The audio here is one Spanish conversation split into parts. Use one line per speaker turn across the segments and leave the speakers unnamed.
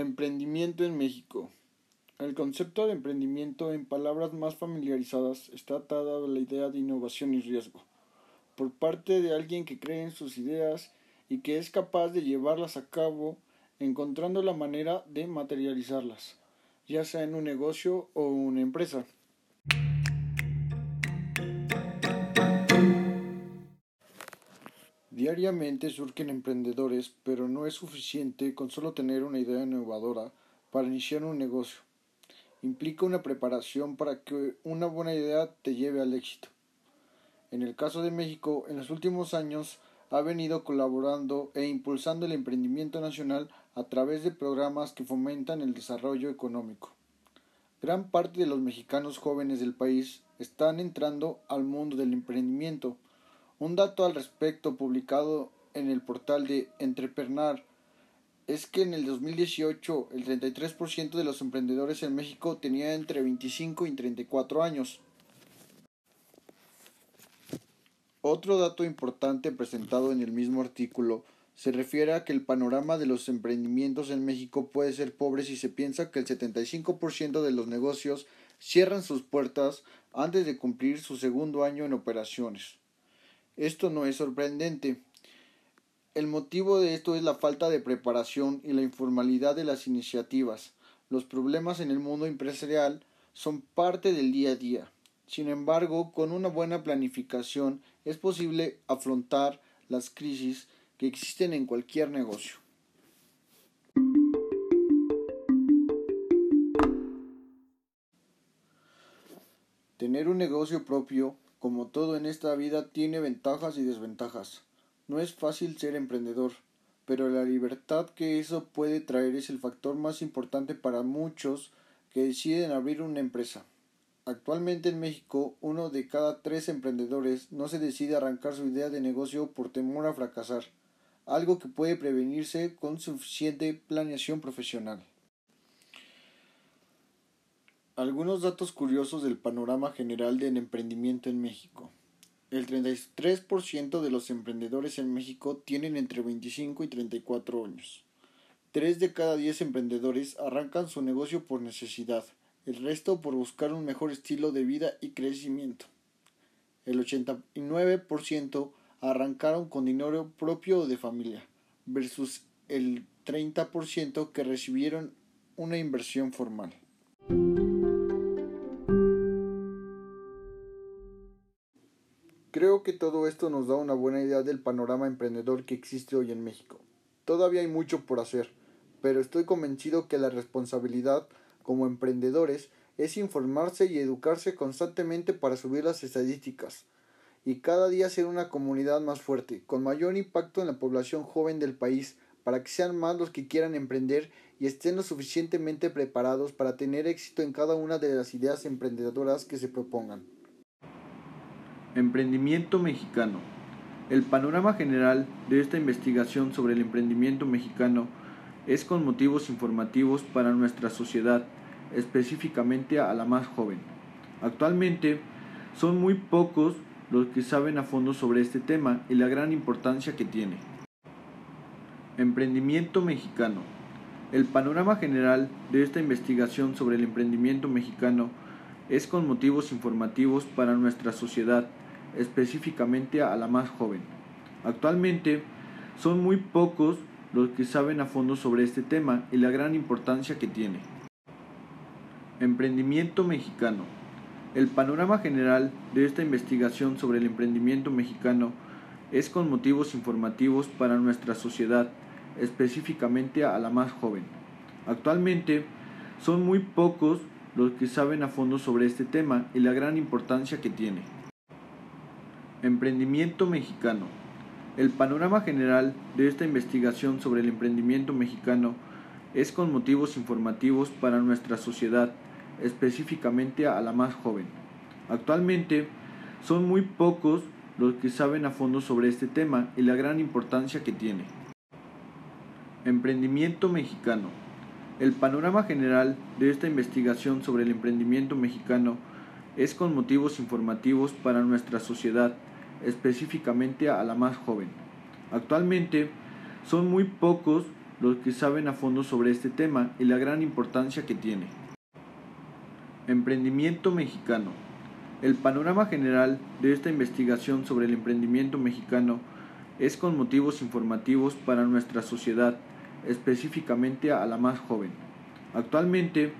Emprendimiento en México. El concepto de emprendimiento en palabras más familiarizadas está atado a la idea de innovación y riesgo, por parte de alguien que cree en sus ideas y que es capaz de llevarlas a cabo encontrando la manera de materializarlas, ya sea en un negocio o una empresa. Diariamente surgen emprendedores, pero no es suficiente con solo tener una idea innovadora para iniciar un negocio. Implica una preparación para que una buena idea te lleve al éxito. En el caso de México, en los últimos años ha venido colaborando e impulsando el emprendimiento nacional a través de programas que fomentan el desarrollo económico. Gran parte de los mexicanos jóvenes del país están entrando al mundo del emprendimiento, un dato al respecto publicado en el portal de Entrepreneur es que en el 2018 el 33% de los emprendedores en México tenía entre 25 y 34 años. Otro dato importante presentado en el mismo artículo se refiere a que el panorama de los emprendimientos en México puede ser pobre si se piensa que el 75% de los negocios cierran sus puertas antes de cumplir su segundo año en operaciones. Esto no es sorprendente. El motivo de esto es la falta de preparación y la informalidad de las iniciativas. Los problemas en el mundo empresarial son parte del día a día. Sin embargo, con una buena planificación es posible afrontar las crisis que existen en cualquier negocio. Tener un negocio propio como todo en esta vida tiene ventajas y desventajas. No es fácil ser emprendedor, pero la libertad que eso puede traer es el factor más importante para muchos que deciden abrir una empresa. Actualmente en México, uno de cada tres emprendedores no se decide arrancar su idea de negocio por temor a fracasar, algo que puede prevenirse con suficiente planeación profesional. Algunos datos curiosos del panorama general del emprendimiento en México. El 33% de los emprendedores en México tienen entre 25 y 34 años. 3 de cada 10 emprendedores arrancan su negocio por necesidad, el resto por buscar un mejor estilo de vida y crecimiento. El 89% arrancaron con dinero propio o de familia, versus el 30% que recibieron una inversión formal. Creo que todo esto nos da una buena idea del panorama emprendedor que existe hoy en México. Todavía hay mucho por hacer, pero estoy convencido que la responsabilidad como emprendedores es informarse y educarse constantemente para subir las estadísticas y cada día ser una comunidad más fuerte, con mayor impacto en la población joven del país, para que sean más los que quieran emprender y estén lo suficientemente preparados para tener éxito en cada una de las ideas emprendedoras que se propongan. Emprendimiento mexicano. El panorama general de esta investigación sobre el emprendimiento mexicano es con motivos informativos para nuestra sociedad, específicamente a la más joven. Actualmente son muy pocos los que saben a fondo sobre este tema y la gran importancia que tiene. Emprendimiento mexicano. El panorama general de esta investigación sobre el emprendimiento mexicano es con motivos informativos para nuestra sociedad, específicamente a la más joven. Actualmente son muy pocos los que saben a fondo sobre este tema y la gran importancia que tiene. Emprendimiento mexicano. El panorama general de esta investigación sobre el emprendimiento mexicano es con motivos informativos para nuestra sociedad, específicamente a la más joven. Actualmente son muy pocos los que saben a fondo sobre este tema y la gran importancia que tiene. Emprendimiento mexicano. El panorama general de esta investigación sobre el emprendimiento mexicano es con motivos informativos para nuestra sociedad, específicamente a la más joven. Actualmente son muy pocos los que saben a fondo sobre este tema y la gran importancia que tiene. Emprendimiento mexicano. El panorama general de esta investigación sobre el emprendimiento mexicano es con motivos informativos para nuestra sociedad, específicamente a la más joven. Actualmente son muy pocos los que saben a fondo sobre este tema y la gran importancia que tiene. Emprendimiento mexicano. El panorama general de esta investigación sobre el emprendimiento mexicano es con motivos informativos para nuestra sociedad, específicamente a la más joven. Actualmente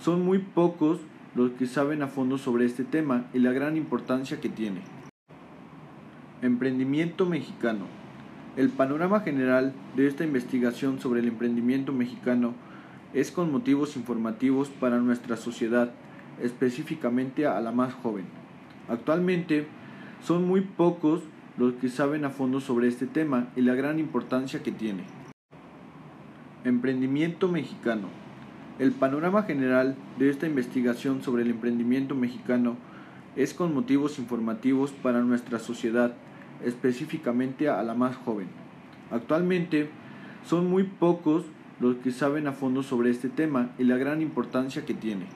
son muy pocos los que saben a fondo sobre este tema y la gran importancia que tiene. Emprendimiento mexicano. El panorama general de esta investigación sobre el emprendimiento mexicano es con motivos informativos para nuestra sociedad, específicamente a la más joven. Actualmente son muy pocos los que saben a fondo sobre este tema y la gran importancia que tiene. Emprendimiento mexicano. El panorama general de esta investigación sobre el emprendimiento mexicano es con motivos informativos para nuestra sociedad, específicamente a la más joven. Actualmente son muy pocos los que saben a fondo sobre este tema y la gran importancia que tiene.